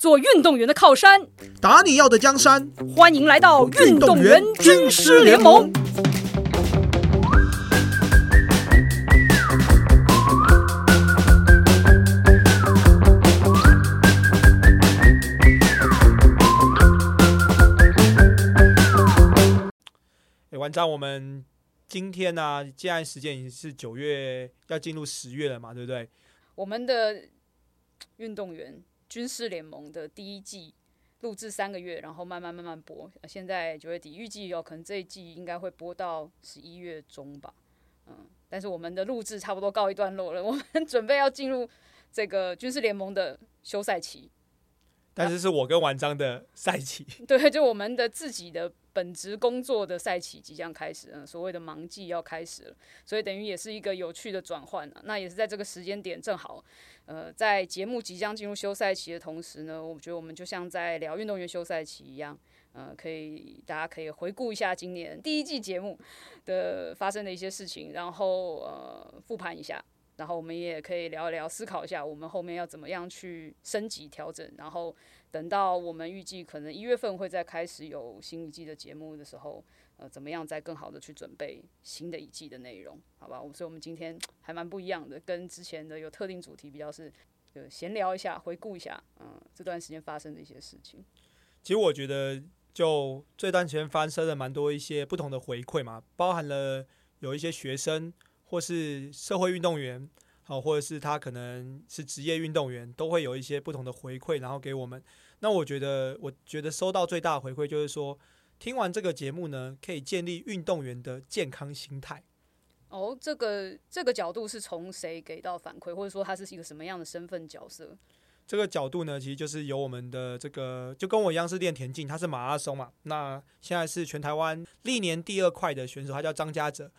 做运动员的靠山，打你要的江山。欢迎来到运动员军师联盟。哎，晚上我们今天呢、既然时间已经是九月，要进入十月了嘛，对不对？我们的运动员军事联盟的第一季录制三个月，然后慢慢慢慢播，呃现在九月底，预计有可能这一季应该会播到十一月中吧。嗯，但是我们的录制差不多告一段落了，我们 准备要进入这个军事联盟的休赛期。但是是我跟完章的赛期。对，就我们的自己的本职工作的赛期即将开始，嗯，所谓的忙季要开始了，所以等于也是一个有趣的转换啊。那也是在这个时间点，正好，呃，在节目即将进入休赛期的同时呢，我觉得我们就像在聊运动员休赛期一样，呃，可以大家可以回顾一下今年第一季节目的发生的一些事情，然后呃复盘一下。然后我们也可以聊一聊，思考一下我们后面要怎么样去升级调整，然后等到我们预计可能一月份会再开始有新一季的节目的时候，呃，怎么样再更好的去准备新的一季的内容，好吧？所以我们今天还蛮不一样的，跟之前的有特定主题比较是，就闲聊一下，回顾一下，嗯，这段时间发生的一些事情。其实我觉得，就这段时间发生了蛮多一些不同的回馈嘛，包含了有一些学生或是社会运动员，好，或者是他可能是职业运动员，都会有一些不同的回馈，然后给我们。那我觉得，我觉得收到最大的回馈就是说，听完这个节目呢，可以建立运动员的健康心态。哦，这个这个角度是从谁给到反馈，或者说他是一个什么样的身份角色？这个角度呢，其实就是由我们的这个，就跟我一样是练田径，他是马拉松嘛。那现在是全台湾历年第二快的选手，他叫张家哲。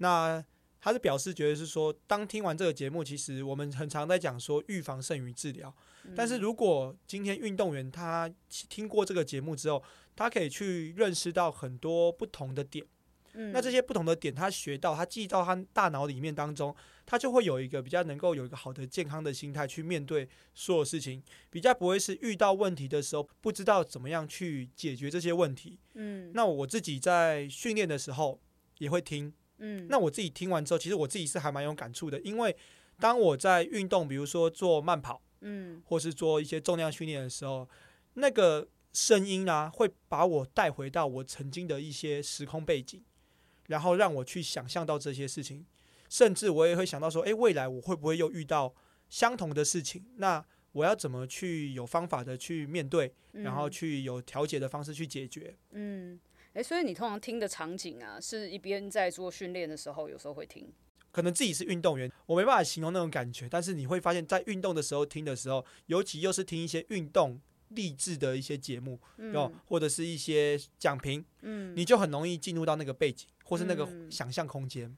那他是表示觉得是说，当听完这个节目，其实我们很常在讲说预防胜于治疗。但是如果今天运动员他听过这个节目之后，他可以去认识到很多不同的点。嗯，那这些不同的点，他学到，他记到他大脑里面当中，他就会有一个比较能够有一个好的健康的心态去面对所有事情，比较不会是遇到问题的时候不知道怎么样去解决这些问题。嗯那我自己在训练的时候也会听，嗯，那我自己听完之后，其实我自己是还蛮有感触的，因为当我在运动，比如说做慢跑，嗯。或是做一些重量训练的时候，那个声音啊，会把我带回到我曾经的一些时空背景，然后让我去想象到这些事情，甚至我也会想到说，诶，未来我会不会又遇到相同的事情？那我要怎么去有方法的去面对，然后去有调节的方式去解决？嗯，哎、所以你通常听的场景啊，是一边在做训练的时候，有时候会听。可能自己是运动员，我没办法形容那种感觉，但是你会发现在运动的时候听的时候，尤其又是听一些运动励志的一些节目，哦，或者是一些讲评，嗯你就很容易进入到那个背景或是那个嗯想象空间。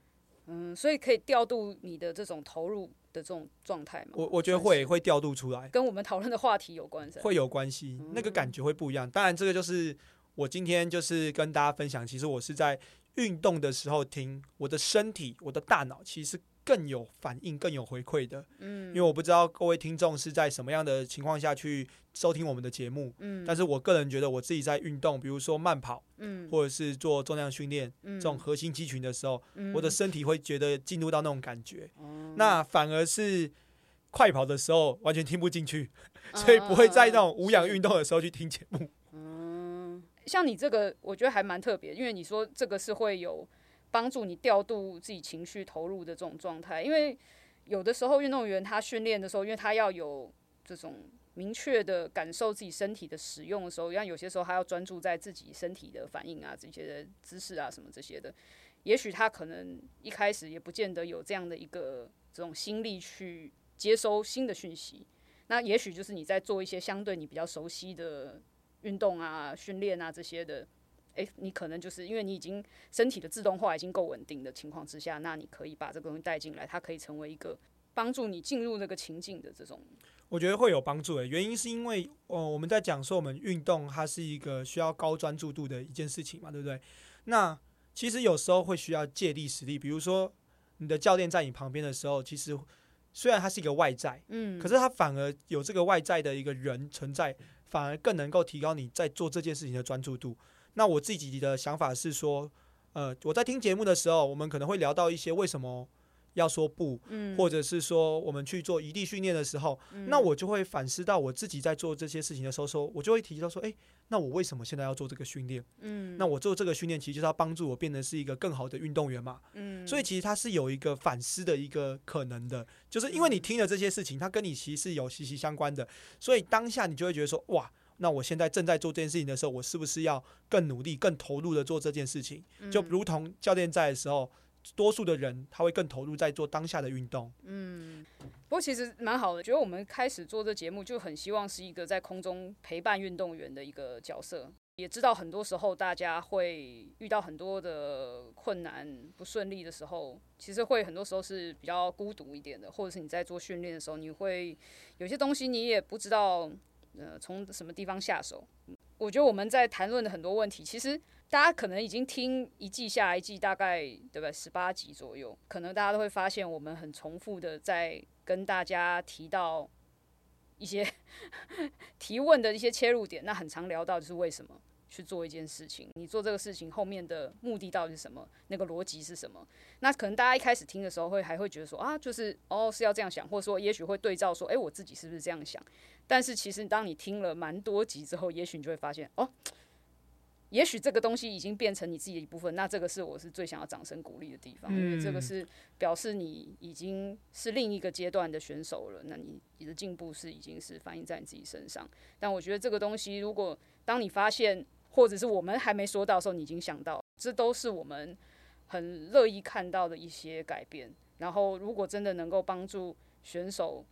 嗯，所以可以调度你的这种投入的这种状态嘛？我我觉得会会调度出来，跟我们讨论的话题有关？会有关系，那个感觉会不一样。当然，这个就是我今天就是跟大家分享，其实我是在运动的时候听，我的身体、我的大脑其实更有反应、更有回馈的。嗯，因为我不知道各位听众是在什么样的情况下去收听我们的节目，嗯，但是我个人觉得我自己在运动，比如说慢跑嗯或者是做重量训练嗯这种核心肌群的时候，嗯我的身体会觉得进入到那种感觉。哦那反而是快跑的时候完全听不进去，所以不会在那种无氧运动的时候去听节目。像你这个，我觉得还蛮特别，因为你说这个是会有帮助你调度自己情绪投入的这种状态。因为有的时候运动员他训练的时候，因为他要有这种明确的感受自己身体的使用的时候，像有些时候他要专注在自己身体的反应啊、这些的姿势啊什么这些的，也许他可能一开始也不见得有这样的一个这种心力去接收新的讯息。那也许就是你在做一些相对你比较熟悉的运动啊、训练啊这些的，诶，你可能就是因为你已经身体的自动化已经够稳定的情况之下，那你可以把这个东西带进来，它可以成为一个帮助你进入那个情境的这种。我觉得会有帮助的，原因是因为哦我们在讲说我们运动它是一个需要高专注度的一件事情嘛，对不对？那其实有时候会需要借力使力，比如说你的教练在你旁边的时候，其实虽然他是一个外在，嗯，可是他反而有这个外在的一个人存在，反而更能够提高你在做这件事情的专注度。那我自己的想法是说，呃，我在听节目的时候，我们可能会聊到一些为什么要说不，嗯，或者是说我们去做异地训练的时候，嗯那我就会反思到我自己在做这些事情的时候，说我就会提到说，诶，那我为什么现在要做这个训练？嗯，那我做这个训练其实就是要帮助我变得是一个更好的运动员嘛。嗯，所以其实它是有一个反思的一个可能的，就是因为你听了这些事情，它跟你其实是有息息相关的，所以当下你就会觉得说，哇，那我现在正在做这件事情的时候，我是不是要更努力、更投入的做这件事情？就如同教练在的时候，多数的人他会更投入在做当下的运动。嗯，不过其实蛮好的，觉得我们开始做这节目就很希望是一个在空中陪伴运动员的一个角色。也知道很多时候大家会遇到很多的困难、不顺利的时候，其实会很多时候是比较孤独一点的，或者是你在做训练的时候，你会有些东西你也不知道，呃，从什么地方下手。我觉得我们在谈论的很多问题，其实大家可能已经听一季下一季，大概对不对十八集左右，可能大家都会发现我们很重复的在跟大家提到一些 提问的一些切入点。那很常聊到就是为什么去做一件事情，你做这个事情后面的目的到底是什么，那个逻辑是什么？那可能大家一开始听的时候会还会觉得说啊，就是哦是要这样想，或者说也许会对照说，诶，我自己是不是这样想？但是其实当你听了蛮多集之后，也许你就会发现哦。也许这个东西已经变成你自己的一部分，那这个是我是最想要掌声鼓励的地方，因为这个是表示你已经是另一个阶段的选手了，那你你的进步是已经是反映在你自己身上。但我觉得这个东西，如果当你发现，或者是我们还没说到的时候，你已经想到，这都是我们很乐意看到的一些改变。然后，如果真的能够帮助选手，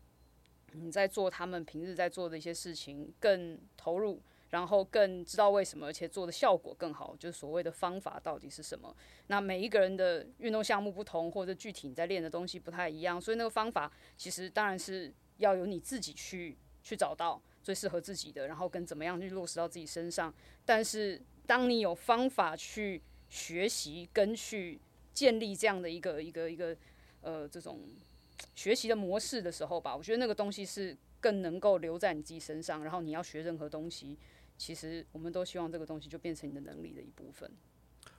你在做他们平日在做的一些事情更投入。然后更知道为什么，而且做的效果更好，就是所谓的方法到底是什么。那每一个人的运动项目不同，或者具体你在练的东西不太一样，所以那个方法其实当然是要由你自己去去找到最适合自己的，然后跟怎么样去落实到自己身上。但是当你有方法去学习跟去建立这样的一个一个一个呃这种学习的模式的时候吧，我觉得那个东西是更能够留在你自己身上。然后你要学任何东西。其实我们都希望这个东西就变成你的能力的一部分。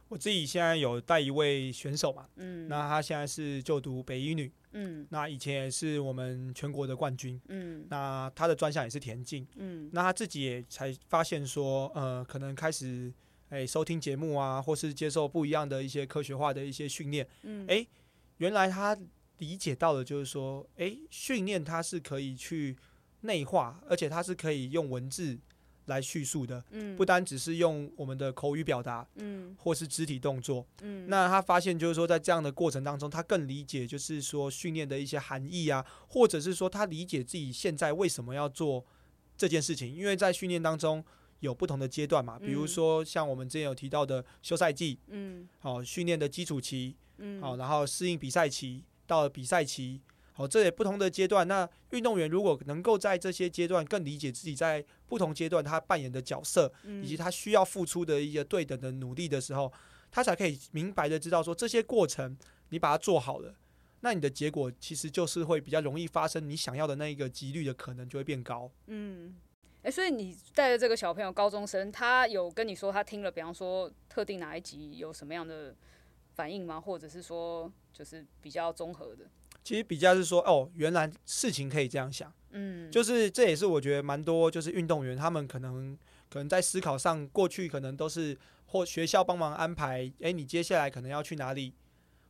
我自己现在有带一位选手嘛，嗯，那他现在是就读北一女，嗯，那以前也是我们全国的冠军，嗯，那他的专项也是田径，嗯，那他自己也才发现说，呃，可能开始诶、收听节目啊，或是接受不一样的一些科学化的一些训练，嗯，诶、原来他理解到了，就是说，诶、训练它是可以去内化，而且它是可以用文字。来叙述的，嗯，不单只是用我们的口语表达，嗯，或是肢体动作，嗯，那他发现就是说，在这样的过程当中，他更理解就是说训练的一些含义啊，或者是说他理解自己现在为什么要做这件事情，因为在训练当中有不同的阶段嘛，比如说像我们之前有提到的休赛季，嗯，好，训练的基础期，嗯，好，然后适应比赛期到了比赛期。哦，这也不同的阶段。那运动员如果能够在这些阶段更理解自己在不同阶段他扮演的角色，以及他需要付出的一些对等的努力的时候，他才可以明白的知道说这些过程你把它做好了，那你的结果其实就是会比较容易发生你想要的那一个几率的可能就会变高。嗯，诶，所以你带的这个小朋友高中生，他有跟你说他听了，比方说特定哪一集有什么样的反应吗？或者是说就是比较综合的？其实比较是说，哦，原来事情可以这样想，嗯，就是这也是我觉得蛮多，就是运动员他们可能可能在思考上，过去可能都是或学校帮忙安排，诶，你接下来可能要去哪里，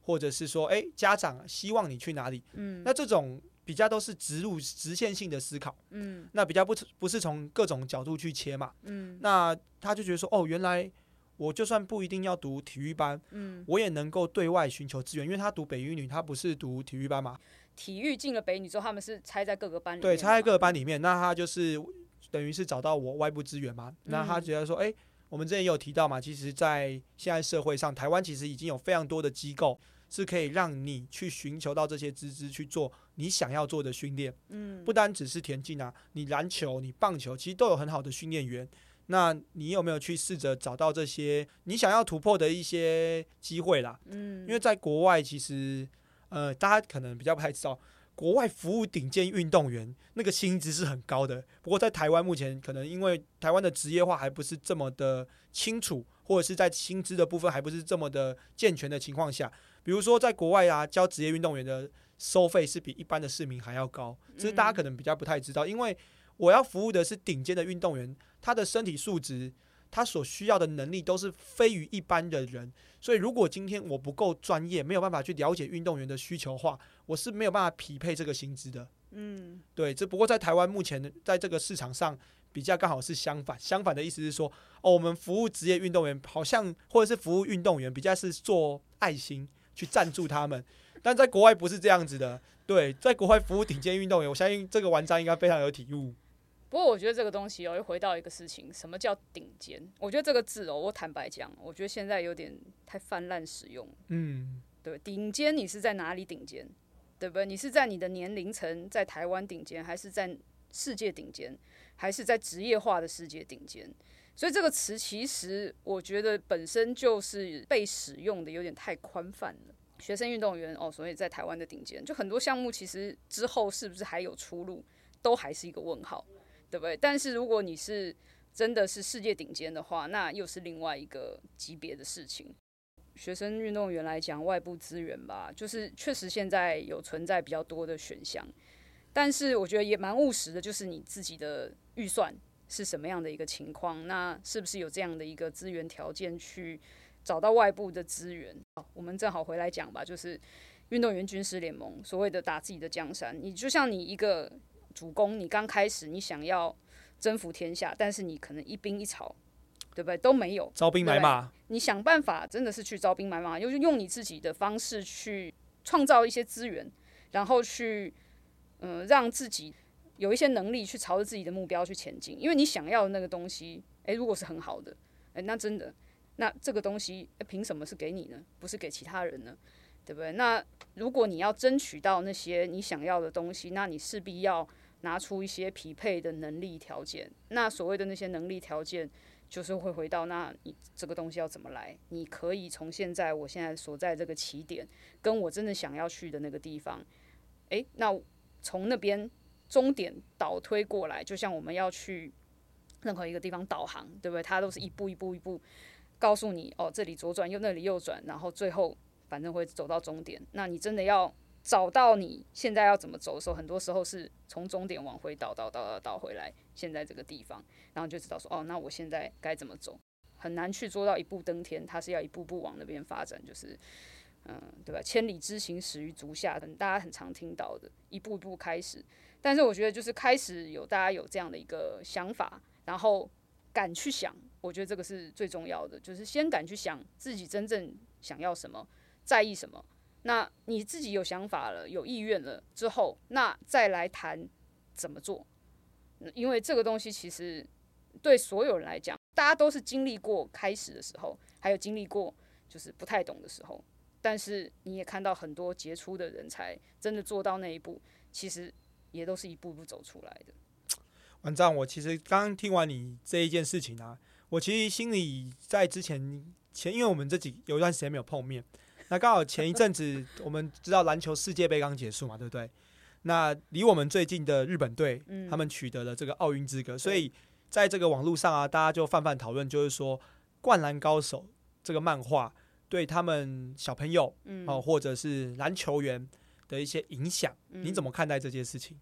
或者是说，诶，家长希望你去哪里，嗯，那这种比较都是植入直线性的思考，嗯，那比较不不是从各种角度去切嘛，嗯，那他就觉得说，哦，原来。我就算不一定要读体育班，嗯，我也能够对外寻求资源，因为他读北一女，他不是读体育班嘛。体育进了北女之后，他们是拆在各个班里面。对，拆在各个班里面，那他就是等于是找到我外部资源嘛。那他觉得说，哎，我们之前也有提到嘛，其实，在现在社会上，台湾其实已经有非常多的机构是可以让你去寻求到这些资质去做你想要做的训练。嗯，不单只是田径啊，你篮球、你棒球，其实都有很好的训练员。那你有没有去试着找到这些你想要突破的一些机会啦？嗯，因为在国外其实，呃，大家可能比较不太知道，国外服务顶尖运动员，那个薪资是很高的。不过在台湾目前可能因为台湾的职业化还不是这么的清楚，或者是在薪资的部分还不是这么的健全的情况下，比如说在国外啊，教职业运动员的收费是比一般的市民还要高，这是大家可能比较不太知道。因为我要服务的是顶尖的运动员，他的身体素质。他所需要的能力都是非于一般的人，所以如果今天我不够专业，没有办法去了解运动员的需求话，我是没有办法匹配这个薪资的。嗯，对，这不过在台湾目前在这个市场上比较刚好是相反，相反的意思是说，哦，我们服务职业运动员好像或者是服务运动员比较是做爱心去赞助他们，但在国外不是这样子的。对，在国外服务顶尖运动员，我相信这个玩家应该非常有体悟。不过我觉得这个东西哦，又回到一个事情，什么叫顶尖？我觉得这个字哦，我坦白讲，我觉得现在有点太泛滥使用。嗯，对，顶尖你是在哪里顶尖？对不对？你是在你的年龄层在台湾顶尖，还是在世界顶尖，还是在职业化的世界顶尖？所以这个词其实我觉得本身就是被使用的有点太宽泛了。学生运动员哦，所以在台湾的顶尖，就很多项目其实之后是不是还有出路，都还是一个问号。对不对？但是如果你是真的是世界顶尖的话，那又是另外一个级别的事情。学生运动员来讲，外部资源吧，就是确实现在有存在比较多的选项，但是我觉得也蛮务实的，就是你自己的预算是什么样的一个情况，那是不是有这样的一个资源条件去找到外部的资源？好，我们正好回来讲吧，就是运动员军事联盟所谓的打自己的江山，你就像你一个。主公，你刚开始你想要征服天下，但是你可能一兵一草，对不对？都没有招兵买马，你想办法真的是去招兵买马，就是用你自己的方式去创造一些资源，然后去嗯让自己有一些能力去朝着自己的目标去前进。因为你想要的那个东西，诶，如果是很好的，诶，那真的，那这个东西凭什么是给你呢？不是给其他人呢？对不对？那如果你要争取到那些你想要的东西，那你势必要拿出一些匹配的能力条件。那所谓的那些能力条件，就是会回到那你这个东西要怎么来？你可以从现在我现在所在这个起点，跟我真的想要去的那个地方，诶，那从那边终点倒推过来，就像我们要去任何一个地方导航，对不对？它都是一步一步一步告诉你，哦，这里左转，右那里右转，然后最后。反正会走到终点，那你真的要找到你现在要怎么走的时候，很多时候是从终点往回倒倒倒倒倒回来，现在这个地方，然后就知道说，哦，那我现在该怎么走，很难去做到一步登天，它是要一步步往那边发展，就是，嗯，对吧？千里之行始于足下，大家很常听到的，一步一步开始。但是我觉得就是开始有大家有这样的一个想法，然后敢去想，我觉得这个是最重要的，就是先敢去想自己真正想要什么。在意什么？那你自己有想法了，有意愿了之后，那再来谈怎么做。因为这个东西其实对所有人来讲，大家都是经历过开始的时候，还有经历过就是不太懂的时候。但是你也看到很多杰出的人才真的做到那一步，其实也都是一步步走出来的。完账，我其实刚刚听完你这一件事情啊，我其实心里在之前前，因为我们这几有一段时间没有碰面。那刚好前一阵子，我们知道篮球世界杯刚结束嘛，对不对？那离我们最近的日本队，他们取得了这个奥运资格，所以在这个网络上啊，大家就泛泛讨论，就是说《灌篮高手》这个漫画对他们小朋友哦，或者是篮球员的一些影响，你怎么看待这件事情？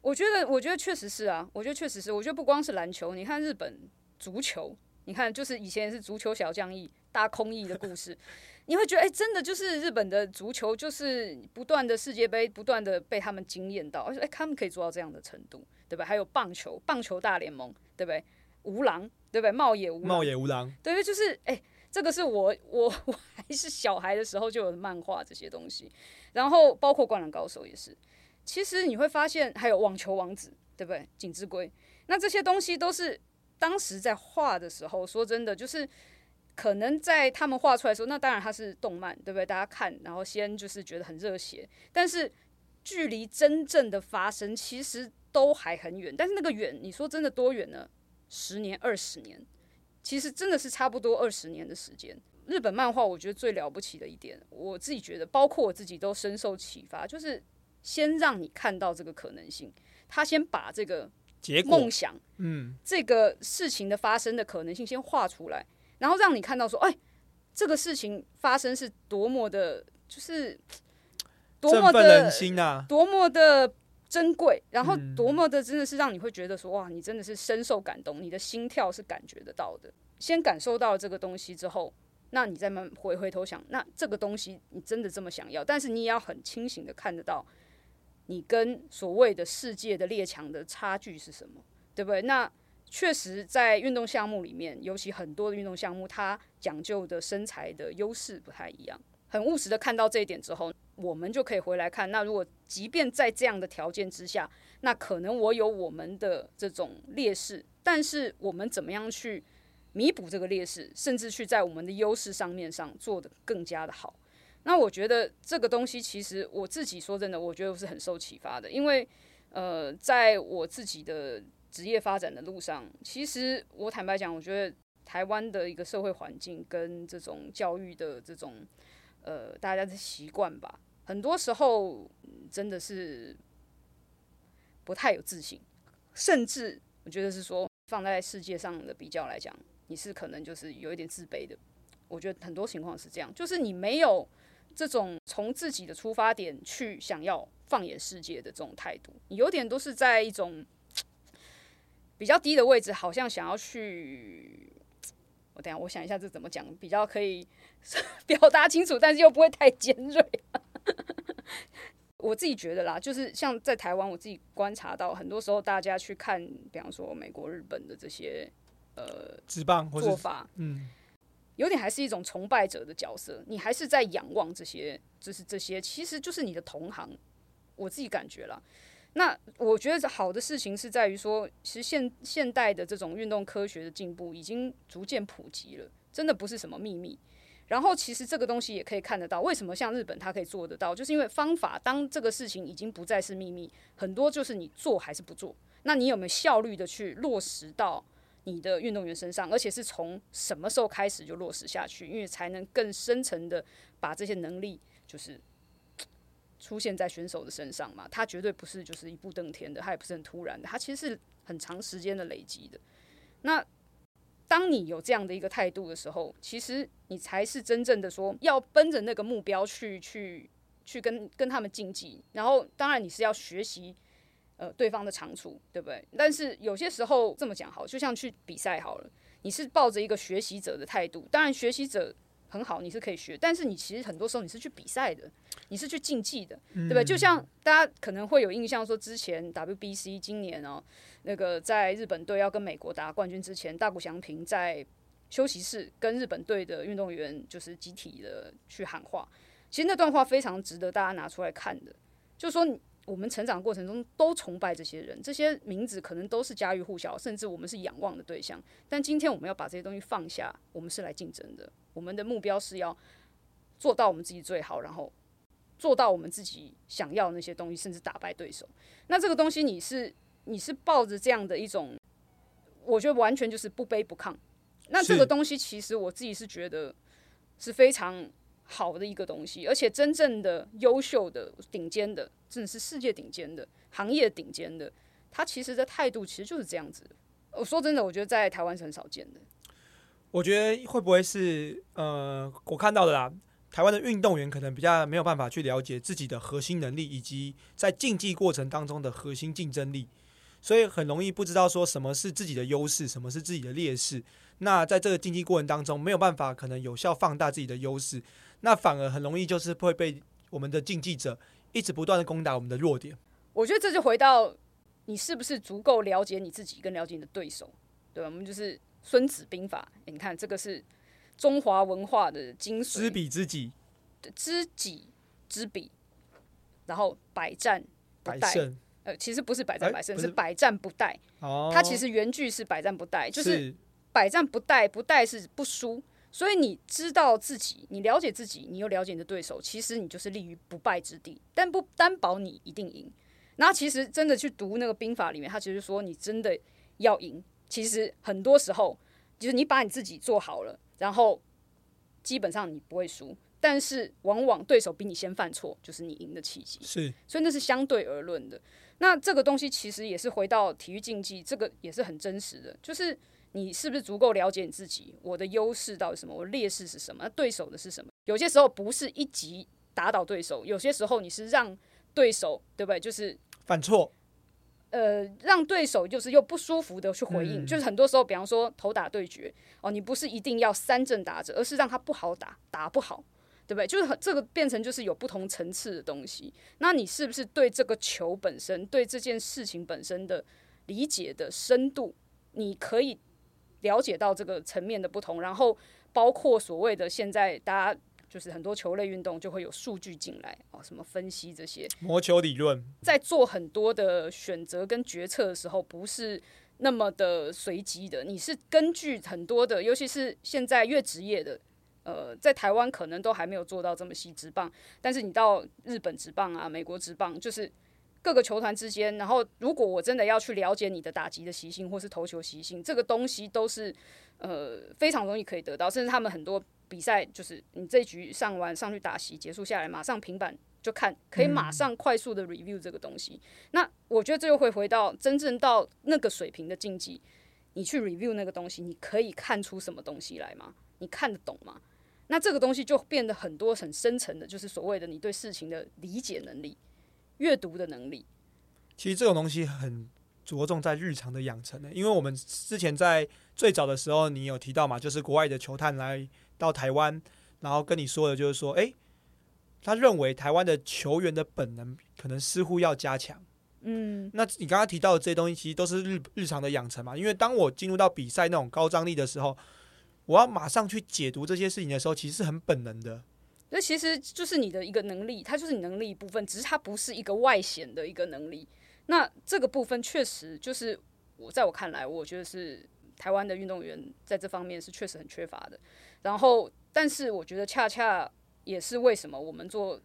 我觉得，我觉得确实是啊，我觉得确实是，我觉得不光是篮球，你看日本足球，你看就是以前是足球小将翼大空翼的故事。你会觉得，哎，真的就是日本的足球，就是不断的世界杯，不断的被他们惊艳到，而且，哎，他们可以做到这样的程度，对吧？还有棒球，棒球大联盟，对不对？无狼，对不对？茂野无茂野无狼，对，就是，哎，这个是我我我还是小孩的时候就有漫画这些东西，然后包括灌篮高手也是。其实你会发现，还有网球王子，对不对？锦之圭，那这些东西都是当时在画的时候，说真的，就是。可能在他们画出来的时候，那当然它是动漫，对不对？大家看，然后先就是觉得很热血，但是距离真正的发生其实都还很远。但是那个远，你说真的多远呢？十年、二十年，其实真的是差不多二十年的时间。日本漫画，我觉得最了不起的一点，我自己觉得，包括我自己都深受启发，就是先让你看到这个可能性，他先把这个梦想嗯，这个事情的发生的可能性先画出来，然后让你看到说，哎，这个事情发生是多么的，就是多么的多么的珍贵，然后嗯多么的真的是让你会觉得说，哇，你真的是深受感动，你的心跳是感觉得到的。先感受到这个东西之后，那你再慢慢回回头想，那这个东西你真的这么想要，但是你也要很清醒的看得到，你跟所谓的世界的列强的差距是什么，对不对？那确实在运动项目里面，尤其很多的运动项目，它讲究的身材的优势不太一样。很务实的看到这一点之后，我们就可以回来看，那如果即便在这样的条件之下，那可能我有我们的这种劣势，但是我们怎么样去弥补这个劣势，甚至去在我们的优势上面上做得更加的好。那我觉得这个东西其实我自己说真的，我觉得我是很受启发的，因为呃，在我自己的职业发展的路上，其实我坦白讲，我觉得台湾的一个社会环境跟这种教育的这种呃大家的习惯吧，很多时候真的是不太有自信，甚至我觉得是说放在世界上的比较来讲，你是可能就是有一点自卑的。我觉得很多情况是这样，就是你没有这种从自己的出发点去想要放眼世界的这种态度，你有点都是在一种比较低的位置，好像想要去。我等下我想一下这怎么讲比较可以 表达清楚，但是又不会太尖锐。我自己觉得啦，就是像在台湾，我自己观察到，很多时候大家去看，比方说美国、日本的这些呃直棒或者做法，嗯，有点还是一种崇拜者的角色，你还是在仰望这些，就是这些，其实就是你的同行。我自己感觉啦，那我觉得好的事情是在于说，其实现现代的这种运动科学的进步已经逐渐普及了，真的不是什么秘密。然后其实这个东西也可以看得到，为什么像日本它可以做得到，就是因为方法，当这个事情已经不再是秘密，很多就是你做还是不做，那你有没有效率的去落实到你的运动员身上，而且是从什么时候开始就落实下去，因为才能更深层的把这些能力就是出现在选手的身上嘛。他绝对不是就是一步登天的，他也不是很突然的，他其实是很长时间的累积的。那当你有这样的一个态度的时候，其实你才是真正的说要奔着那个目标去去去跟跟他们竞技。然后，当然你是要学习呃对方的长处，对不对？但是有些时候这么讲好，就像去比赛好了，你是抱着一个学习者的态度，当然学习者很好，你是可以学，但是你其实很多时候你是去比赛的，你是去竞技的，对不对？就像大家可能会有印象说，之前 WBC 今年哦，那个在日本队要跟美国打冠军之前，大谷翔平在休息室跟日本队的运动员就是集体的去喊话，其实那段话非常值得大家拿出来看的，就是说你。我们成长过程中都崇拜这些人，这些名字可能都是家喻户晓，甚至我们是仰望的对象。但今天我们要把这些东西放下，我们是来竞争的，我们的目标是要做到我们自己最好，然后做到我们自己想要的那些东西，甚至打败对手。那这个东西你是你是抱着这样的一种，我觉得完全就是不卑不亢。那这个东西其实我自己是觉得是非常好的一个东西，而且真正的优秀的、顶尖的，真的是世界顶尖的、行业顶尖的，他其实的态度其实就是这样子的。我说真的，我觉得在台湾是很少见的。我觉得会不会是呃，我看到的啦，台湾的运动员可能比较没有办法去了解自己的核心能力，以及在竞技过程当中的核心竞争力，所以很容易不知道说什么是自己的优势，什么是自己的劣势。那在这个竞技过程当中，没有办法可能有效放大自己的优势，那反而很容易就是会被我们的竞技者一直不断的攻打我们的弱点。我觉得这就回到你是不是足够了解你自己，跟了解你的对手，对吧？我们就是《孙子兵法》诶你看这个是中华文化的精髓，知彼知己，知己知彼，然后百战不殆。百胜呃，其实不是百战哎百胜，不是是百战不殆。哦，它其实原句是百战不殆，就是是百战不殆，不殆是不输。所以你知道自己，你了解自己，你又了解你的对手，其实你就是立于不败之地，但不担保你一定赢。那其实真的去读那个兵法里面，他其实说你真的要赢，其实很多时候就是你把你自己做好了，然后基本上你不会输。但是往往对手比你先犯错，就是你赢的契机。是，所以那是相对而论的。那这个东西其实也是回到体育竞技，这个也是很真实的，就是你是不是足够了解你自己，我的优势到底什么，我劣势是什么，那对手的是什么？有些时候不是一击打倒对手，有些时候你是让对手，对不对？就是犯错，呃，让对手就是又不舒服的去回应，嗯就是很多时候，比方说头打对决哦，你不是一定要三阵打者，而是让他不好打，打不好，对不对？就是很这个变成就是有不同层次的东西。那你是不是对这个球本身，对这件事情本身的理解的深度，你可以了解到这个层面的不同，然后包括所谓的现在大家。就是很多球类运动就会有数据进来哦，什么分析这些，魔球理论，在做很多的选择跟决策的时候，不是那么的随机的，你是根据很多的，尤其是现在越职业的，呃，在台湾可能都还没有做到这么细职棒，但是你到日本职棒啊、美国职棒，就是各个球团之间，然后如果我真的要去了解你的打击的习性或是投球习性，这个东西都是呃非常容易可以得到，甚至他们很多比赛就是你这一局上完上去打席结束下来，马上平板就看，可以马上快速的 review 这个东西。那我觉得这又会回到真正到那个水平的竞技，你去 review 那个东西，你可以看出什么东西来吗？你看得懂吗？那这个东西就变得很多很深层的，就是所谓的你对事情的理解能力、阅读的能力。其实这种东西很着重在日常的养成的，因为我们之前在最早的时候，你有提到嘛，就是国外的球探来到台湾，然后跟你说的就是说，诶，他认为台湾的球员的本能可能似乎要加强。嗯，那你刚刚提到的这些东西，其实都是日日常的养成嘛。因为当我进入到比赛那种高张力的时候，我要马上去解读这些事情的时候，其实是很本能的。那其实就是你的一个能力，它就是你能力一部分，只是它不是一个外显的一个能力。那这个部分确实就是我在我看来，我觉得是台湾的运动员在这方面是确实很缺乏的。然后，但是我觉得恰恰也是为什么我们做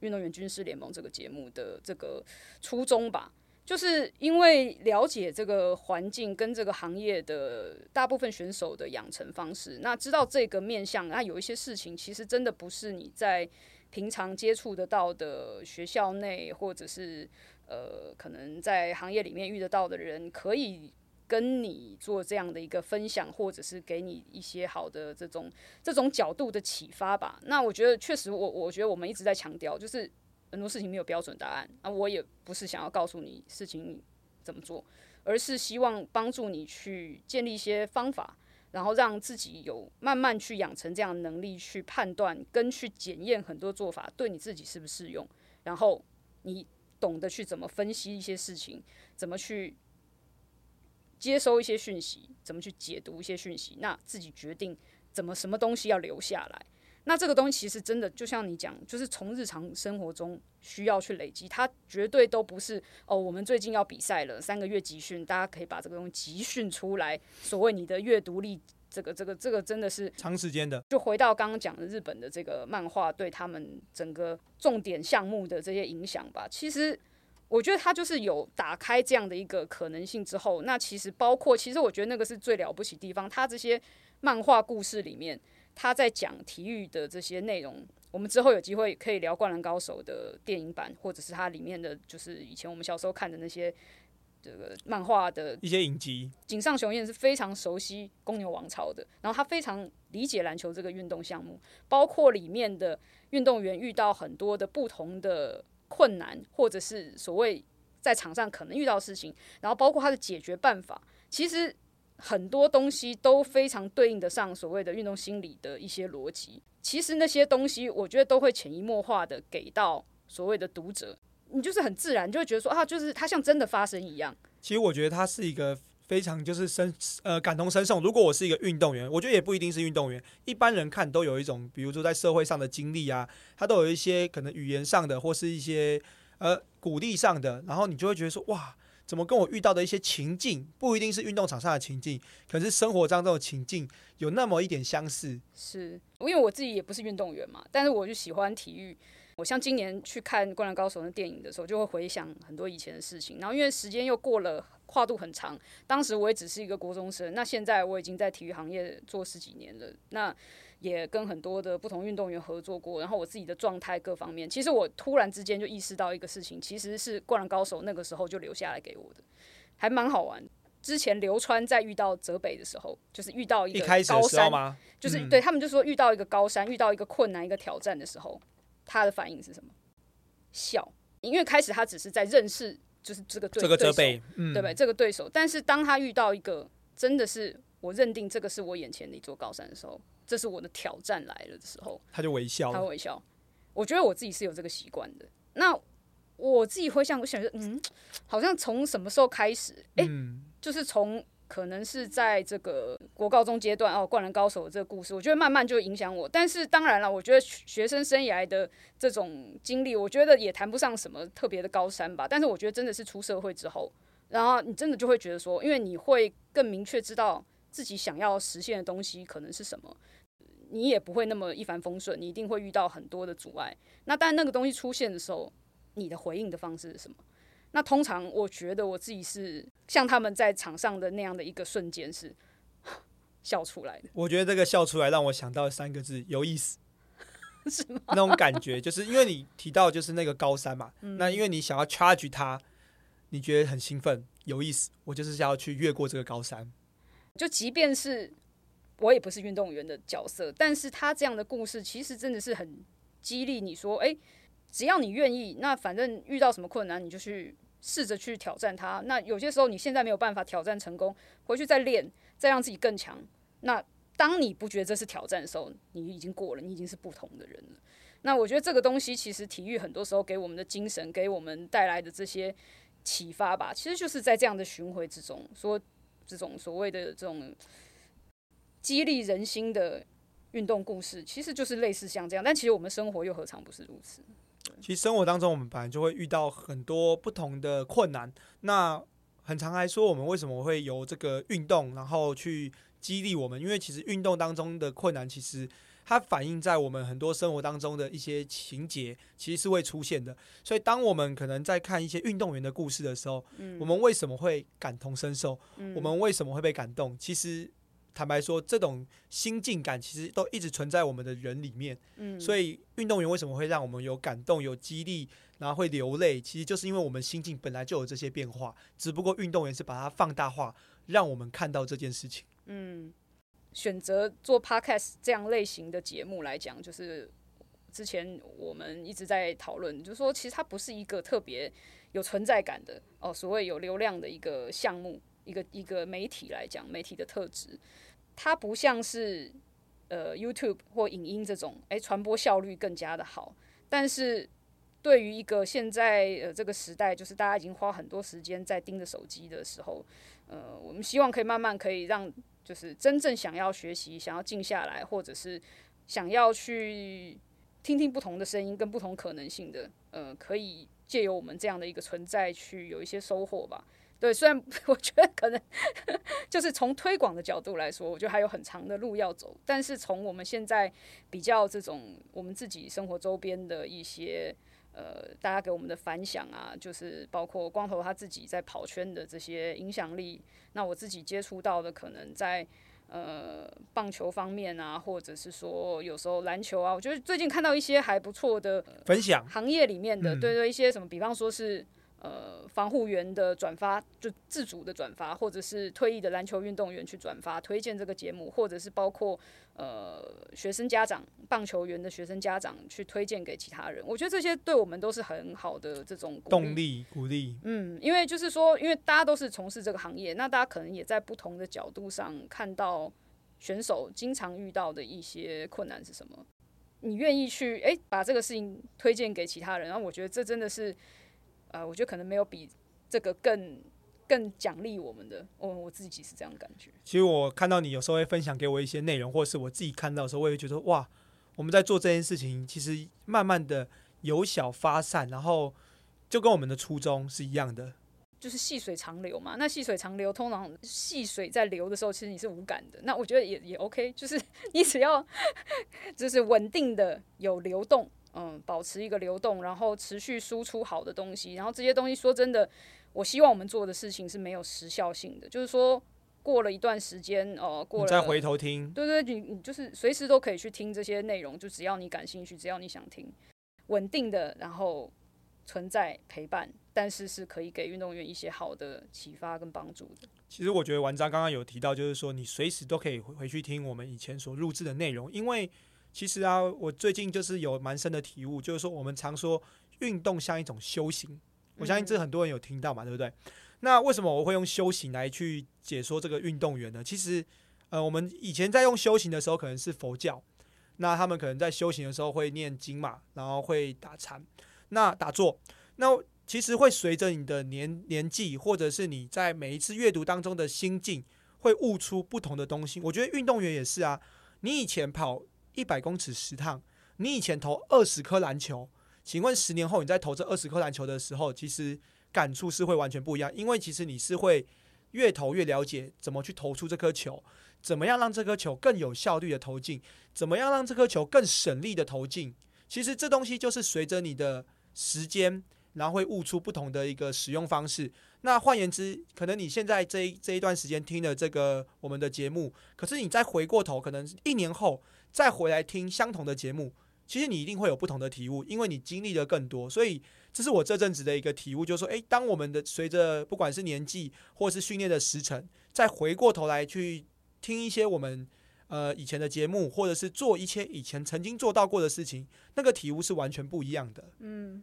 运动员军事联盟这个节目的这个初衷吧。就是因为了解这个环境跟这个行业的大部分选手的养成方式，那知道这个面向，那有一些事情其实真的不是你在平常接触得到的学校内，或者是呃可能在行业里面遇得到的人，可以跟你做这样的一个分享，或者是给你一些好的这种这种角度的启发吧。那我觉得确实我，我觉得我们一直在强调，就是很多事情没有标准答案啊，我也不是想要告诉你事情怎么做，而是希望帮助你去建立一些方法，然后让自己有慢慢去养成这样的能力，去判断跟去检验很多做法对你自己适不适用，然后你懂得去怎么分析一些事情，怎么去接收一些讯息，怎么去解读一些讯息，那自己决定怎么什么东西要留下来。那这个东西其实真的就像你讲，就是从日常生活中需要去累积，它绝对都不是哦。我们最近要比赛了，三个月集训，大家可以把这个东西集训出来。所谓你的阅读力，这个、这个、这个真的是长时间的，就回到刚刚讲的日本的这个漫画对他们整个重点项目的这些影响吧。其实我觉得它就是有打开这样的一个可能性之后，那其实包括，其实我觉得那个是最了不起地方，它这些漫画故事里面。他在讲体育的这些内容，我们之后有机会可以聊《灌篮高手》的电影版，或者是它里面的就是以前我们小时候看的那些这个漫画的一些影集。井上雄彦是非常熟悉公牛王朝的，然后他非常理解篮球这个运动项目，包括里面的运动员遇到很多的不同的困难，或者是所谓在场上可能遇到的事情，然后包括他的解决办法，其实。很多东西都非常对应得上所谓的运动心理的一些逻辑。其实那些东西，我觉得都会潜移默化的给到所谓的读者，你就是很自然就会觉得说啊，就是它像真的发生一样。其实我觉得它是一个非常就是深呃感同身受。如果我是一个运动员，我觉得也不一定是运动员，一般人看都有一种，比如说在社会上的经历啊，他都有一些可能语言上的或是一些呃鼓励上的，然后你就会觉得说哇。怎么跟我遇到的一些情境，不一定是运动场上的情境，可是生活当中的情境有那么一点相似。是，因为我自己也不是运动员嘛，但是我就喜欢体育。我像今年去看《灌篮高手》的电影的时候，就会回想很多以前的事情。然后因为时间又过了，跨度很长，当时我也只是一个国中生，那现在我已经在体育行业做十几年了。那也跟很多的不同运动员合作过，然后我自己的状态各方面，其实我突然之间就意识到一个事情，其实是《灌篮高手》那个时候就留下来给我的，还蛮好玩。之前流川在遇到泽北的时候，就是遇到一个高山吗？就是对他们就说遇到一个高山，遇到一个困难、一个挑战的时候，他的反应是什么？笑。因为开始他只是在认识，就是这个对这个泽北，对不对？这个对手，但是当他遇到一个真的是我认定这个是我眼前的一座高山的时候，这是我的挑战来了的时候，他就微笑，他微笑。我觉得我自己是有这个习惯的。那我自己会想，我想说，嗯，好像从什么时候开始？哎，就是从。可能是在这个国高中阶段哦，灌篮高手这个故事，我觉得慢慢就影响我。但是当然了，我觉得学生生涯的这种经历，我觉得也谈不上什么特别的高山吧。但是我觉得真的是出社会之后，然后你真的就会觉得说，因为你会更明确知道自己想要实现的东西可能是什么，你也不会那么一帆风顺，你一定会遇到很多的阻碍。那但那个东西出现的时候，你的回应的方式是什么？那通常我觉得我自己是像他们在场上的那样的一个瞬间是 笑出来的。我觉得这个笑出来让我想到三个字：有意思，是吗？那种感觉就是因为你提到就是那个高山嘛，那因为你想要 charge 它，你觉得很兴奋，有意思。我就是想要去越过这个高山。就即便是我也不是运动员的角色，但是他这样的故事其实真的是很激励你说，哎。只要你愿意，那反正遇到什么困难，你就去试着去挑战它。那有些时候你现在没有办法挑战成功，回去再练，再让自己更强。那当你不觉得这是挑战的时候，你已经过了，你已经是不同的人了。那我觉得这个东西其实体育很多时候给我们的精神，给我们带来的这些启发吧，其实就是在这样的巡回之中，说这种所谓的这种激励人心的运动故事，其实就是类似像这样。但其实我们生活又何尝不是如此？其实生活当中，我们本来就会遇到很多不同的困难。那很常来说，我们为什么会由这个运动，然后去激励我们？因为其实运动当中的困难，其实它反映在我们很多生活当中的一些情节，其实是会出现的。所以，当我们可能在看一些运动员的故事的时候，我们为什么会感同身受？我们为什么会被感动？其实。坦白说，这种心境感其实都一直存在我们的人里面。嗯，所以运动员为什么会让我们有感动、有激励，然后会流泪？其实就是因为我们心境本来就有这些变化，只不过运动员是把它放大化，让我们看到这件事情。嗯，选择做 podcast 这样类型的节目来讲，就是之前我们一直在讨论，就是说其实它不是一个特别有存在感的哦，所谓有流量的一个项目。一个一个媒体来讲，媒体的特质，它不像是呃 YouTube 或影音这种，诶，传播效率更加的好。但是对于一个现在呃这个时代，就是大家已经花很多时间在盯着手机的时候，呃，我们希望可以慢慢可以让，就是真正想要学习、想要静下来，或者是想要去听听不同的声音跟不同可能性的，呃，可以借由我们这样的一个存在去有一些收获吧。对，虽然 我觉得可能 就是从推广的角度来说，我觉得还有很长的路要走。但是从我们现在比较这种我们自己生活周边的一些呃，大家给我们的反响啊，就是包括光头他自己在跑圈的这些影响力，那我自己接触到的可能在呃棒球方面啊，或者是说有时候篮球啊，我觉得最近看到一些还不错的分享行业里面的，对对，一些什么，比方说是。呃，防护员的转发就自主的转发，或者是退役的篮球运动员去转发推荐这个节目，或者是包括呃学生家长、棒球员的学生家长去推荐给其他人。我觉得这些对我们都是很好的这种动力鼓励。嗯，因为就是说，因为大家都是从事这个行业，那大家可能也在不同的角度上看到选手经常遇到的一些困难是什么。你愿意去诶把这个事情推荐给其他人，然后我觉得这真的是。呃，我觉得可能没有比这个更更奖励我们的，我我自己是这样感觉。其实我看到你有时候会分享给我一些内容，或是我自己看到的时候，我也觉得哇，我们在做这件事情，其实慢慢的由小发散，然后就跟我们的初衷是一样的，就是细水长流嘛。那细水长流，通常细水在流的时候，其实你是无感的。那我觉得也也 OK，就是 你只要 就是稳定的有流动。嗯，保持一个流动，然后持续输出好的东西，然后这些东西说真的，我希望我们做的事情是没有时效性的，就是说过了一段时间，呃，过了再回头听，对对，你你就是随时都可以去听这些内容，就只要你感兴趣，只要你想听，稳定的，然后存在陪伴，但是是可以给运动员一些好的启发跟帮助的。其实我觉得文章刚刚有提到，就是说你随时都可以回去听我们以前所录制的内容，因为其实啊，我最近就是有蛮深的体悟，就是说我们常说运动像一种修行，我相信这很多人有听到嘛，对不对？那为什么我会用修行来去解说这个运动员呢？其实，呃，我们以前在用修行的时候，可能是佛教，那他们可能在修行的时候会念经嘛，然后会打禅，那打坐，那其实会随着你的年年纪，或者是你在每一次阅读当中的心境，会悟出不同的东西。我觉得运动员也是啊，你以前跑一百公尺十趟，你以前投二十颗篮球，请问十年后你在投这二十颗篮球的时候，其实。感触是会完全不一样，因为其实你是会越投越了解怎么去投出这颗球，怎么样让这颗球更有效率的投进，怎么样让这颗球更省力的投进。其实这东西就是随着你的时间，然后会悟出不同的一个使用方式。那换言之，可能你现在这一这一段时间听了这个我们的节目，可是你再回过头，可能一年后再回来听相同的节目，其实你一定会有不同的体悟，因为你经历的更多，所以。这是我这阵子的一个体悟，就是说，诶，当我们的随着不管是年纪或是训练的时程，再回过头来去听一些我们呃以前的节目，或者是做一些以前曾经做到过的事情，那个体悟是完全不一样的。嗯，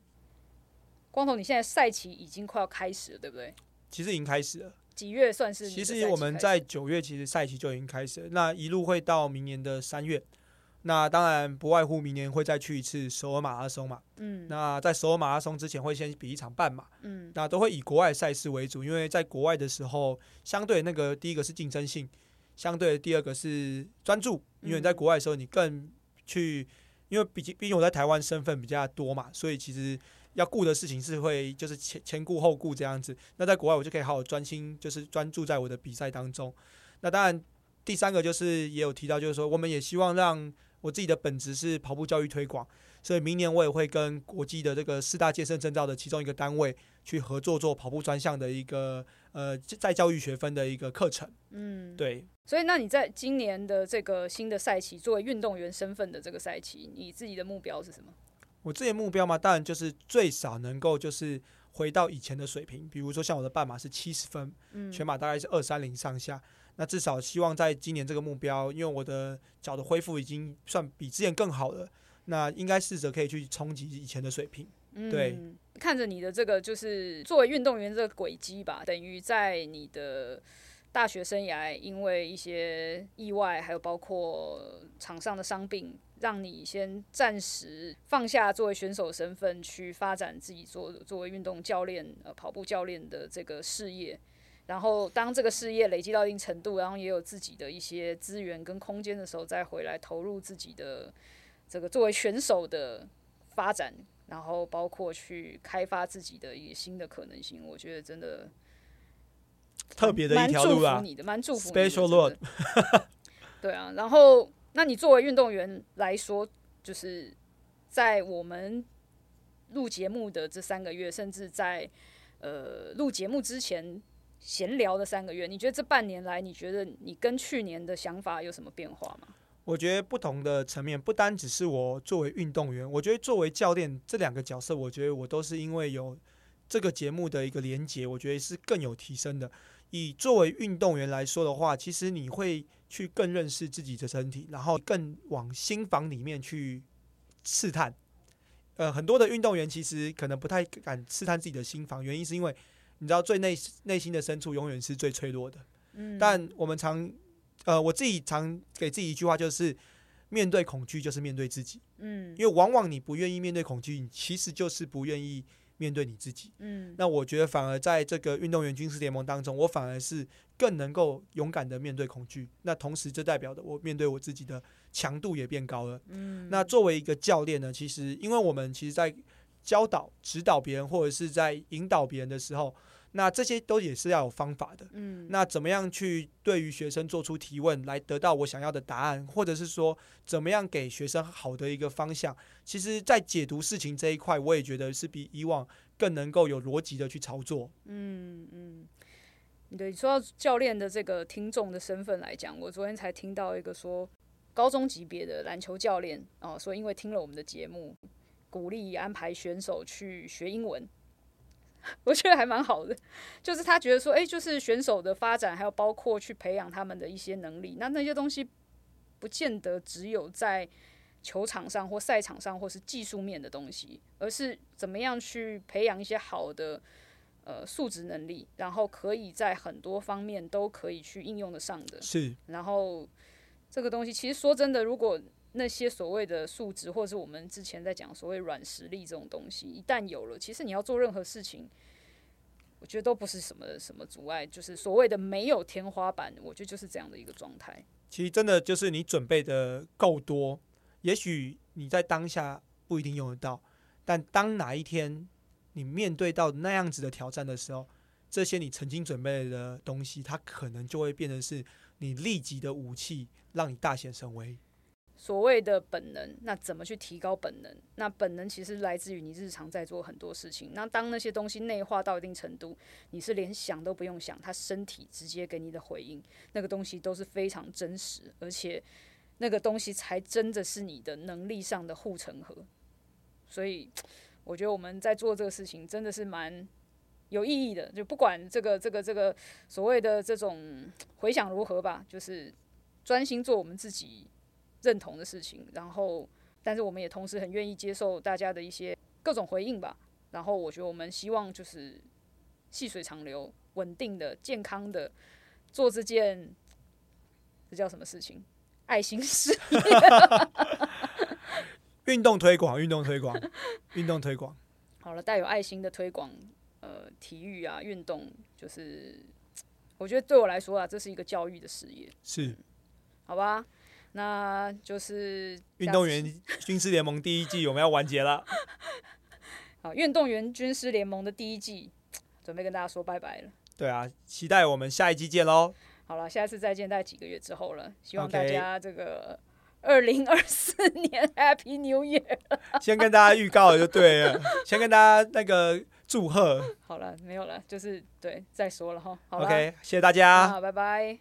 光头，你现在赛期已经快要开始了，对不对？其实已经开始了。几月算是？其实我们在九月，其实赛期就已经开始了，那一路会到明年的三月。那当然不外乎明年会再去一次首尔马拉松嘛。嗯。那在首尔马拉松之前会先比一场半马。嗯。那都会以国外赛事为主，因为在国外的时候，相对那个第一个是竞争性，相对第二个是专注。因为你在国外的时候，你更去，因为毕竟毕竟我在台湾身份比较多嘛，所以其实要顾的事情是会就是前前顾后顾这样子。那在国外我就可以好好专心，就是专注在我的比赛当中。那当然第三个就是也有提到，就是说我们也希望让。我自己的本职是跑步教育推广，所以明年我也会跟国际的这个四大健身证照的其中一个单位去合作做跑步专项的一个呃在教育学分的一个课程。嗯，对。所以那你在今年的这个新的赛期，作为运动员身份的这个赛期，你自己的目标是什么？我自己的目标嘛，当然就是最少能够就是回到以前的水平，比如说像我的半马是七十分，嗯，全马大概是二三零上下。那至少希望在今年这个目标，因为我的脚的恢复已经算比之前更好了，那应该试着可以去冲击以前的水平。对，看着你的这个就是作为运动员这个轨迹吧，等于在你的大学生涯，因为一些意外，还有包括场上的伤病，让你先暂时放下作为选手身份，去发展自己做作为运动教练、呃跑步教练的这个事业。然后，当这个事业累积到一定程度，然后也有自己的一些资源跟空间的时候，再回来投入自己的这个作为选手的发展，然后包括去开发自己的一些新的可能性。我觉得真的 特别的一条路啊，你的蛮祝福，special Lord。对啊，然后，那你作为运动员来说，就是在我们录节目的这三个月，甚至在呃录节目之前。闲聊的三个月，你觉得这半年来，你觉得你跟去年的想法有什么变化吗？我觉得不同的层面，不单只是我作为运动员，我觉得作为教练这两个角色，我觉得我都是因为有这个节目的一个连接，我觉得是更有提升的。以作为运动员来说的话，其实你会去更认识自己的身体，然后更往心房里面去试探。呃，很多的运动员其实可能不太敢试探自己的心房，原因是因为。你知道最内内心的深处永远是最脆弱的，嗯，但我们常，呃，我自己常给自己一句话，就是面对恐惧就是面对自己，嗯，因为往往你不愿意面对恐惧，你其实就是不愿意面对你自己，嗯，那我觉得反而在这个运动员军事联盟当中，我反而是更能够勇敢的面对恐惧，那同时这代表的我面对我自己的强度也变高了，嗯，那作为一个教练呢，其实因为我们其实，在教导、指导别人或者是在引导别人的时候。那这些都也是要有方法的，嗯，那怎么样去对于学生做出提问，来得到我想要的答案，或者是说怎么样给学生好的一个方向？其实，在解读事情这一块，我也觉得是比以往更能够有逻辑的去操作。嗯嗯，对，说到教练的这个听众的身份来讲，我昨天才听到一个说，高中级别的篮球教练哦，说因为听了我们的节目，鼓励安排选手去学英文，我觉得还蛮好的。就是他觉得说，哎，就是选手的发展，还有包括去培养他们的一些能力，那那些东西不见得只有在球场上或赛场上或是技术面的东西，而是怎么样去培养一些好的。呃，素质能力，然后可以在很多方面都可以去应用得上的。是，然后这个东西其实说真的，如果那些所谓的素质，或者是我们之前在讲所谓软实力这种东西，一旦有了，其实你要做任何事情，我觉得都不是什么什么阻碍，就是所谓的没有天花板，我觉得就是这样的一个状态。其实真的就是你准备的够多，也许你在当下不一定用得到，但当哪一天。你面对到那样子的挑战的时候，这些你曾经准备的东西，它可能就会变成是你立即的武器，让你大显神威。所谓的本能，那怎么去提高本能？那本能其实来自于你日常在做很多事情。那当那些东西内化到一定程度，你是连想都不用想，他身体直接给你的回应，那个东西都是非常真实，而且那个东西才真的是你的能力上的护城河。所以。我觉得我们在做这个事情真的是蛮有意义的，就不管这个这个这个所谓的这种回想如何吧，就是专心做我们自己认同的事情，然后，但是我们也同时很愿意接受大家的一些各种回应吧。然后，我觉得我们希望就是细水长流、稳定的、健康的做这件这叫什么事情？爱心事业。运动推广，运动推广，运动推广。好了，带有爱心的推广，呃，体育啊，运动，就是 我觉得对我来说啊，这是一个教育的事业。是，好吧，那就是运动员 军师联盟第一季我们要完结了。好，运动员军师联盟的第一季准备跟大家说拜拜了。对啊，期待我们下一季见喽。好了，下次再见，在几个月之后了。希望大家这个。二零二四年，Happy New Year！先跟大家预告就对了，先跟大家那个祝贺。好了，没有了，就是对，再说了哈。OK，谢谢大家，好，拜拜。